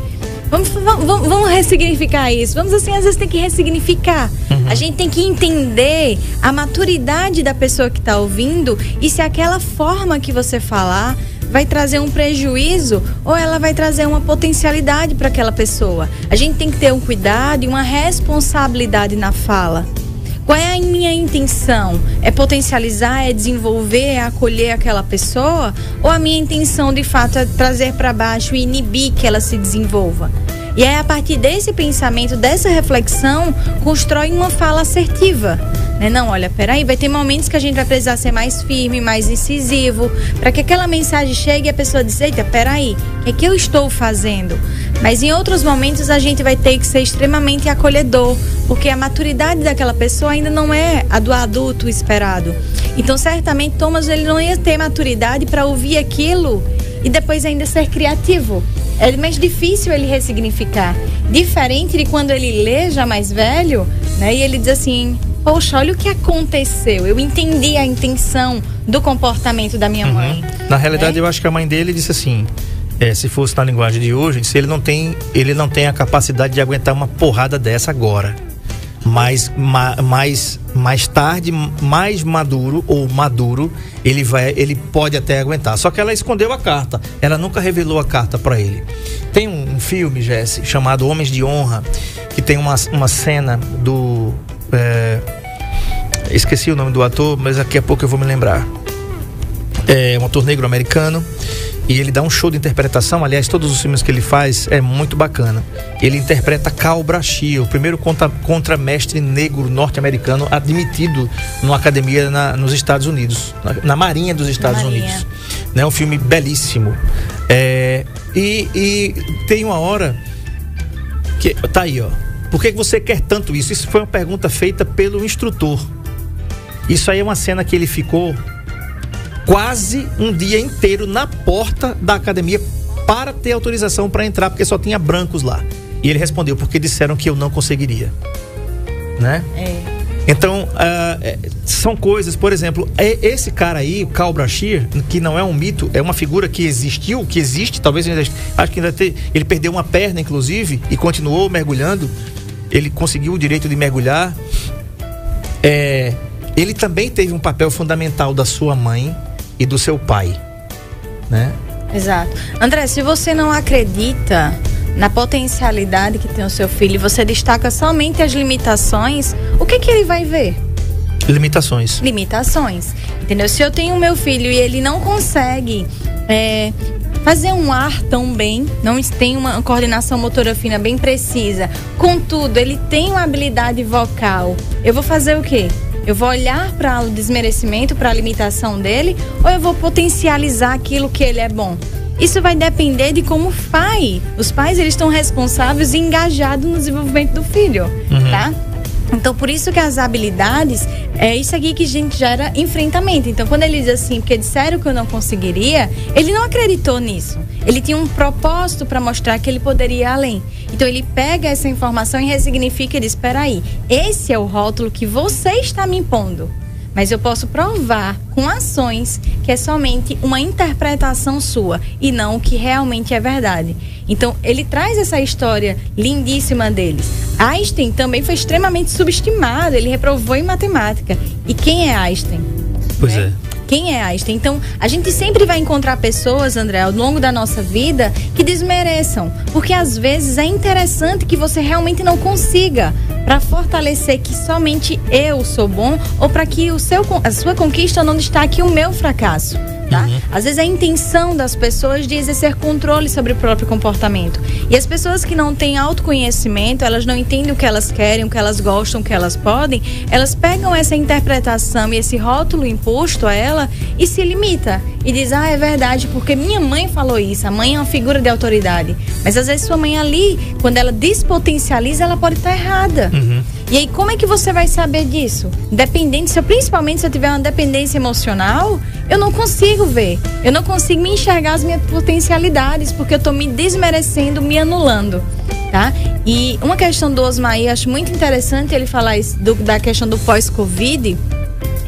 Vamos, vamos, vamos ressignificar isso. Vamos assim, às vezes tem que ressignificar. Uhum. A gente tem que entender a maturidade da pessoa que está ouvindo e se aquela forma que você falar vai trazer um prejuízo ou ela vai trazer uma potencialidade para aquela pessoa. A gente tem que ter um cuidado e uma responsabilidade na fala. Qual é a minha intenção? É potencializar, é desenvolver, é acolher aquela pessoa? Ou a minha intenção de fato é trazer para baixo e inibir que ela se desenvolva? E aí, a partir desse pensamento, dessa reflexão, constrói uma fala assertiva. Né? Não, olha, peraí, vai ter momentos que a gente vai precisar ser mais firme, mais incisivo, para que aquela mensagem chegue e a pessoa diz, eita, peraí, o que é que eu estou fazendo? Mas em outros momentos a gente vai ter que ser extremamente acolhedor, porque a maturidade daquela pessoa ainda não é a do adulto esperado. Então, certamente, Thomas ele não ia ter maturidade para ouvir aquilo e depois ainda ser criativo. É mais difícil ele ressignificar. Diferente de quando ele lê já mais velho, né? E ele diz assim: Poxa, olha o que aconteceu. Eu entendi a intenção do comportamento da minha uhum. mãe. Na realidade, né? eu acho que a mãe dele disse assim: é, se fosse na linguagem de hoje, se ele não tem, ele não tem a capacidade de aguentar uma porrada dessa agora. Mas ma, mais, mais tarde, mais maduro ou maduro, ele vai, ele pode até aguentar. Só que ela escondeu a carta. Ela nunca revelou a carta para ele. Tem um, um filme, Jesse, chamado Homens de Honra, que tem uma, uma cena do é, esqueci o nome do ator, mas daqui a pouco eu vou me lembrar. É um ator negro americano e ele dá um show de interpretação. Aliás, todos os filmes que ele faz é muito bacana. Ele interpreta Cal Brachia, o primeiro contra, contramestre negro norte-americano admitido numa academia na, nos Estados Unidos, na, na Marinha dos Estados Marinha. Unidos. É né, um filme belíssimo. É, e, e tem uma hora que tá aí, ó. Por que você quer tanto isso? Isso foi uma pergunta feita pelo instrutor. Isso aí é uma cena que ele ficou quase um dia inteiro na porta da academia para ter autorização para entrar, porque só tinha brancos lá. E ele respondeu, porque disseram que eu não conseguiria. Né? É. Então, uh, são coisas, por exemplo, é esse cara aí, o Cal Brashear, que não é um mito, é uma figura que existiu, que existe, talvez ainda, acho que ainda ter, ele perdeu uma perna, inclusive, e continuou mergulhando. Ele conseguiu o direito de mergulhar. É, ele também teve um papel fundamental da sua mãe e do seu pai, né? Exato. André, se você não acredita na potencialidade que tem o seu filho e você destaca somente as limitações, o que que ele vai ver? Limitações. Limitações. Entendeu? Se eu tenho meu filho e ele não consegue é, fazer um ar tão bem, não tem uma coordenação motora fina bem precisa, contudo, ele tem uma habilidade vocal, eu vou fazer o quê? Eu vou olhar para o desmerecimento, para a limitação dele, ou eu vou potencializar aquilo que ele é bom? Isso vai depender de como o pai. Os pais eles estão responsáveis e engajados no desenvolvimento do filho, uhum. tá? Então, por isso que as habilidades, é isso aqui que a gente gera enfrentamento. Então, quando ele diz assim, porque disseram que eu não conseguiria, ele não acreditou nisso. Ele tinha um propósito para mostrar que ele poderia ir além. Então, ele pega essa informação e ressignifica e diz: espera aí, esse é o rótulo que você está me impondo mas eu posso provar com ações que é somente uma interpretação sua e não o que realmente é verdade. Então, ele traz essa história lindíssima deles. Einstein também foi extremamente subestimado, ele reprovou em matemática. E quem é Einstein? Pois né? é quem é Einstein. Então, a gente sempre vai encontrar pessoas, André, ao longo da nossa vida que desmereçam, porque às vezes é interessante que você realmente não consiga para fortalecer que somente eu sou bom ou para que o seu, a sua conquista não destaque o meu fracasso. Tá? Uhum. Às vezes é a intenção das pessoas de exercer controle sobre o próprio comportamento. E as pessoas que não têm autoconhecimento, elas não entendem o que elas querem, o que elas gostam, o que elas podem, elas pegam essa interpretação e esse rótulo imposto a ela e se limita. E diz, ah, é verdade, porque minha mãe falou isso, a mãe é uma figura de autoridade. Mas às vezes sua mãe ali, quando ela despotencializa, ela pode estar errada. Uhum. E aí, como é que você vai saber disso? Eu, principalmente se eu tiver uma dependência emocional, eu não consigo ver. Eu não consigo me enxergar as minhas potencialidades, porque eu tô me desmerecendo, me anulando. Tá? E uma questão do Osmaí, acho muito interessante ele falar isso, do, da questão do pós-Covid.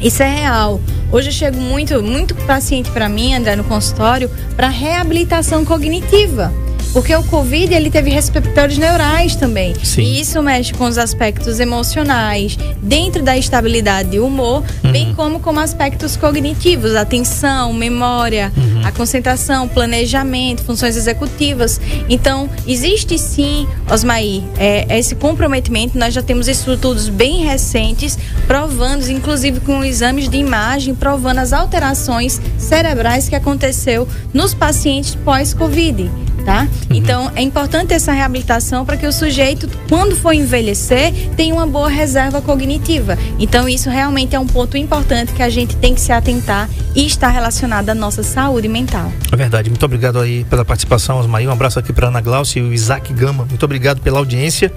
Isso é real. Hoje eu chego muito, muito paciente para mim, André, no consultório, para reabilitação cognitiva. Porque o Covid, ele teve receptores neurais também. Sim. E isso mexe com os aspectos emocionais, dentro da estabilidade e humor, bem como com aspectos cognitivos, atenção, memória, a concentração, planejamento, funções executivas. Então, existe sim, Osmaí, é, esse comprometimento. Nós já temos estudos bem recentes, provando, inclusive com exames de imagem, provando as alterações cerebrais que aconteceu nos pacientes pós-Covid tá? Então é importante essa reabilitação para que o sujeito, quando for envelhecer, tenha uma boa reserva cognitiva. Então isso realmente é um ponto importante que a gente tem que se atentar e está relacionado à nossa saúde mental. É verdade. Muito obrigado aí pela participação, Osmaí. Um abraço aqui para Ana Glaucia e o Isaac Gama. Muito obrigado pela audiência.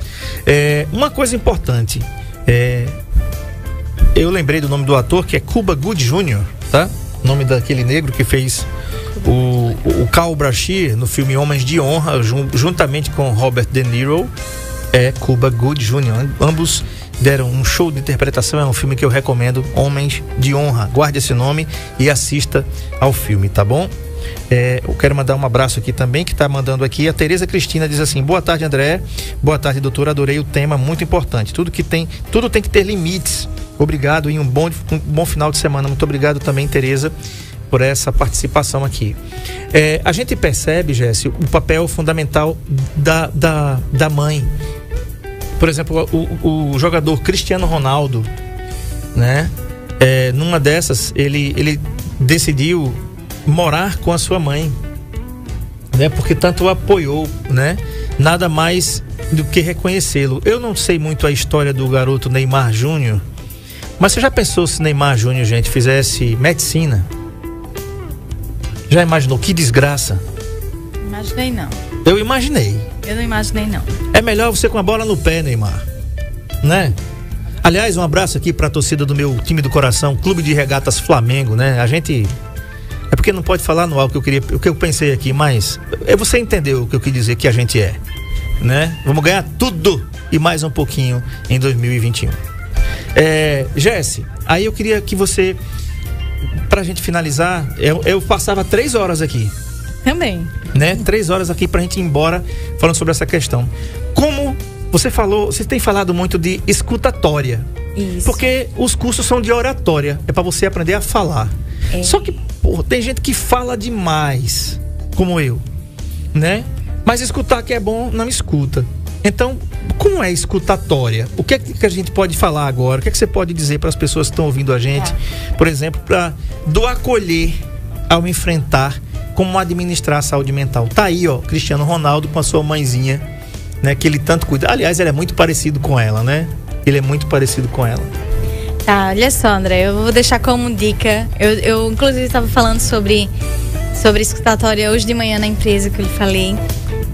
É, uma coisa importante. É, eu lembrei do nome do ator que é Cuba Good Jr., tá? Nome daquele negro que fez o, o Carl Brashear no filme Homens de Honra, jun- juntamente com Robert De Niro, é Cuba Good Jr. Ambos deram um show de interpretação. É um filme que eu recomendo, Homens de Honra. Guarde esse nome e assista ao filme, tá bom? É, eu quero mandar um abraço aqui também, que está mandando aqui. A Tereza Cristina diz assim: Boa tarde, André. Boa tarde, doutor. Adorei o tema, muito importante. Tudo que tem, tudo tem que ter limites. Obrigado e um bom, um bom final de semana. Muito obrigado também, Tereza, por essa participação aqui. É, a gente percebe, Jéssica, o papel fundamental da, da, da mãe. Por exemplo, o, o jogador Cristiano Ronaldo, né? É, numa dessas, ele, ele decidiu morar com a sua mãe, né? Porque tanto apoiou, né? Nada mais do que reconhecê-lo. Eu não sei muito a história do garoto Neymar Júnior, mas você já pensou se Neymar Júnior, gente, fizesse medicina? Já imaginou que desgraça? Imaginei não. Eu imaginei. Eu não imaginei não. É melhor você com a bola no pé, Neymar. Né? Aliás, um abraço aqui para a torcida do meu time do coração, Clube de Regatas Flamengo, né? A gente é porque não pode falar no algo que eu queria, o que eu pensei aqui, mas é você entendeu o que eu quis dizer que a gente é, né? Vamos ganhar tudo e mais um pouquinho em 2021. É, Jesse, aí eu queria que você, pra gente finalizar, eu, eu passava três horas aqui, Também. né? Três horas aqui pra gente ir embora falando sobre essa questão. Como você falou, você tem falado muito de escutatória. Isso. Porque os cursos são de oratória, é pra você aprender a falar. É. Só que, porra, tem gente que fala demais, como eu, né? Mas escutar que é bom, não escuta. Então, como é escutatória? O que é que a gente pode falar agora? O que é que você pode dizer para as pessoas que estão ouvindo a gente, por exemplo, para do acolher ao enfrentar como administrar a saúde mental? Tá aí, ó, Cristiano Ronaldo com a sua mãezinha, né, que ele tanto cuida. Aliás, ele é muito parecido com ela, né? Ele é muito parecido com ela. Tá, olha só, André, eu vou deixar como dica. Eu, eu inclusive, estava falando sobre, sobre escutatória hoje de manhã na empresa que eu lhe falei.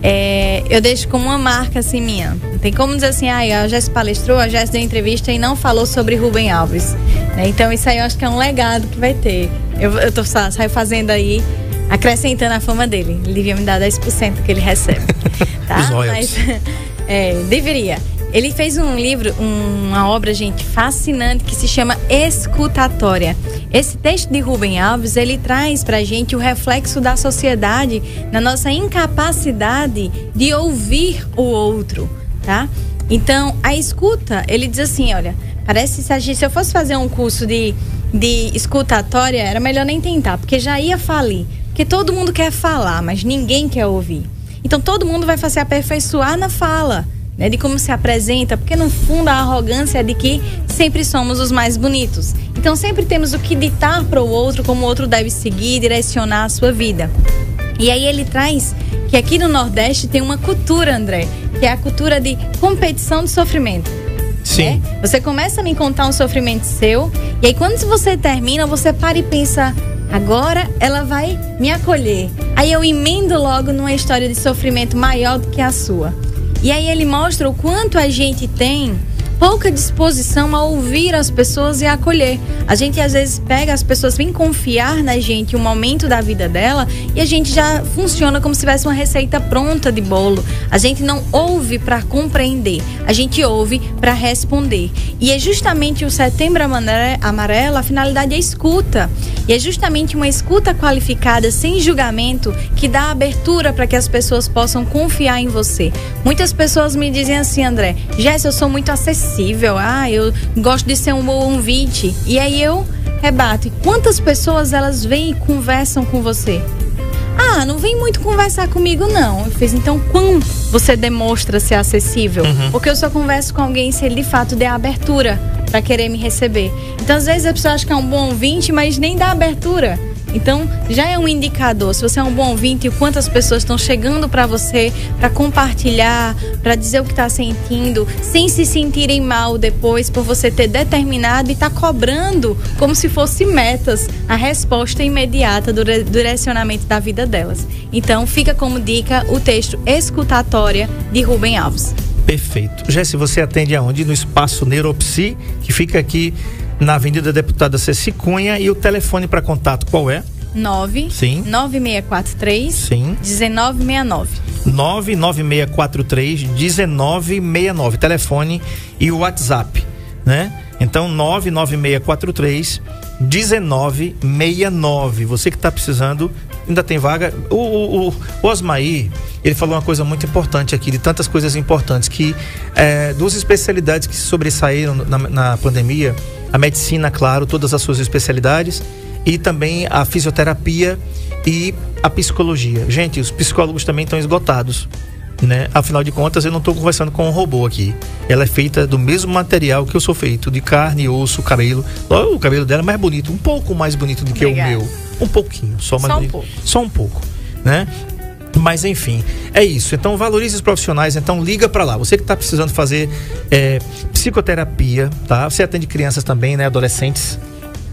É, eu deixo como uma marca assim minha. Não tem como dizer assim, ah, a Jess palestrou, a Jess deu entrevista e não falou sobre Rubem Alves. né? Então isso aí eu acho que é um legado que vai ter. Eu, eu tô sa- saio fazendo aí, acrescentando a fama dele. Ele devia me dar 10% que ele recebe. tá? Os royalties. Mas, é, deveria. Ele fez um livro, um- uma obra, gente, fascinante que se chama Escutatória. Esse texto de Rubem Alves, ele traz pra gente o reflexo da sociedade na nossa incapacidade de ouvir o outro, tá? Então, a escuta, ele diz assim, olha, parece se, se eu fosse fazer um curso de, de escutatória, era melhor nem tentar, porque já ia falir. Porque todo mundo quer falar, mas ninguém quer ouvir. Então todo mundo vai se aperfeiçoar na fala, né? De como se apresenta, porque no fundo a arrogância é de que sempre somos os mais bonitos. Então sempre temos o que ditar para o outro, como o outro deve seguir, direcionar a sua vida. E aí ele traz que aqui no Nordeste tem uma cultura, André, que é a cultura de competição de sofrimento. Sim. né? Você começa a me contar um sofrimento seu, e aí quando você termina, você para e pensa, agora ela vai me acolher. Aí eu emendo logo numa história de sofrimento maior do que a sua. E aí ele mostra o quanto a gente tem pouca disposição a ouvir as pessoas e a acolher. A gente às vezes pega as pessoas, vem confiar na gente um momento da vida dela e a gente já funciona como se tivesse uma receita pronta de bolo. A gente não ouve para compreender, a gente ouve para responder. E é justamente o Setembro Amarelo, a finalidade é escuta. E é justamente uma escuta qualificada, sem julgamento, que dá abertura para que as pessoas possam confiar em você. Muitas pessoas me dizem assim, André, Jess, eu sou muito acessível, ah, eu gosto de ser um bom ouvinte. E aí eu rebato, quantas pessoas elas vêm e conversam com você? Ah, não vem muito conversar comigo, não. Eu fiz, então, quando você demonstra ser acessível? Uhum. Porque eu só converso com alguém se ele de fato der abertura para querer me receber. Então, às vezes a pessoa acha que é um bom ouvinte, mas nem dá abertura. Então, já é um indicador se você é um bom ouvinte quantas pessoas estão chegando para você para compartilhar, para dizer o que está sentindo, sem se sentirem mal depois por você ter determinado e estar tá cobrando como se fosse metas a resposta imediata do direcionamento da vida delas. Então, fica como dica o texto Escutatória de Rubem Alves. Perfeito. Jesse, você atende aonde? No Espaço Neuropsi, que fica aqui na Avenida Deputada Ceci Cunha. E o telefone para contato qual é? 9 Sim. 9643 Sim. 1969. 99643 1969. Telefone e o WhatsApp, né? Então 99643 1969. Você que está precisando, ainda tem vaga. O, o, o, Osmaí, ele falou uma coisa muito importante aqui, de tantas coisas importantes, que é, duas especialidades que se sobressaíram na, na pandemia a medicina, claro, todas as suas especialidades e também a fisioterapia e a psicologia. Gente, os psicólogos também estão esgotados. Né? Afinal de contas, eu não estou conversando com um robô aqui. Ela é feita do mesmo material que eu sou feito, de carne, osso, cabelo. O cabelo dela é mais bonito, um pouco mais bonito do que Obrigada. o meu. Um pouquinho, só mais só bonito. Um pouco. Só um pouco, né? Mas enfim, é isso. Então valorize os profissionais. Então liga para lá. Você que está precisando fazer é, psicoterapia, tá? Você atende crianças também, né? Adolescentes.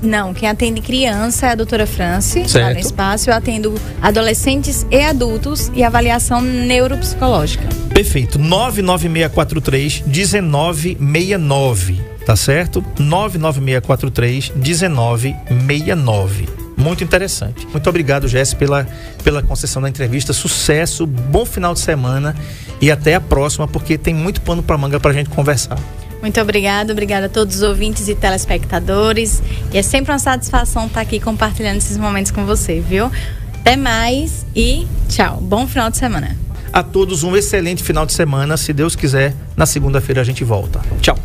Não, quem atende criança é a doutora France, certo. lá no espaço. Eu atendo adolescentes e adultos e avaliação neuropsicológica. Perfeito. 99643 1969, tá certo? 99643 1969. Muito interessante. Muito obrigado, Jéssica, pela, pela concessão da entrevista. Sucesso, bom final de semana e até a próxima, porque tem muito pano para manga para a gente conversar. Muito obrigada, obrigada a todos os ouvintes e telespectadores. E é sempre uma satisfação estar aqui compartilhando esses momentos com você, viu? Até mais e tchau. Bom final de semana. A todos um excelente final de semana. Se Deus quiser, na segunda-feira a gente volta. Tchau.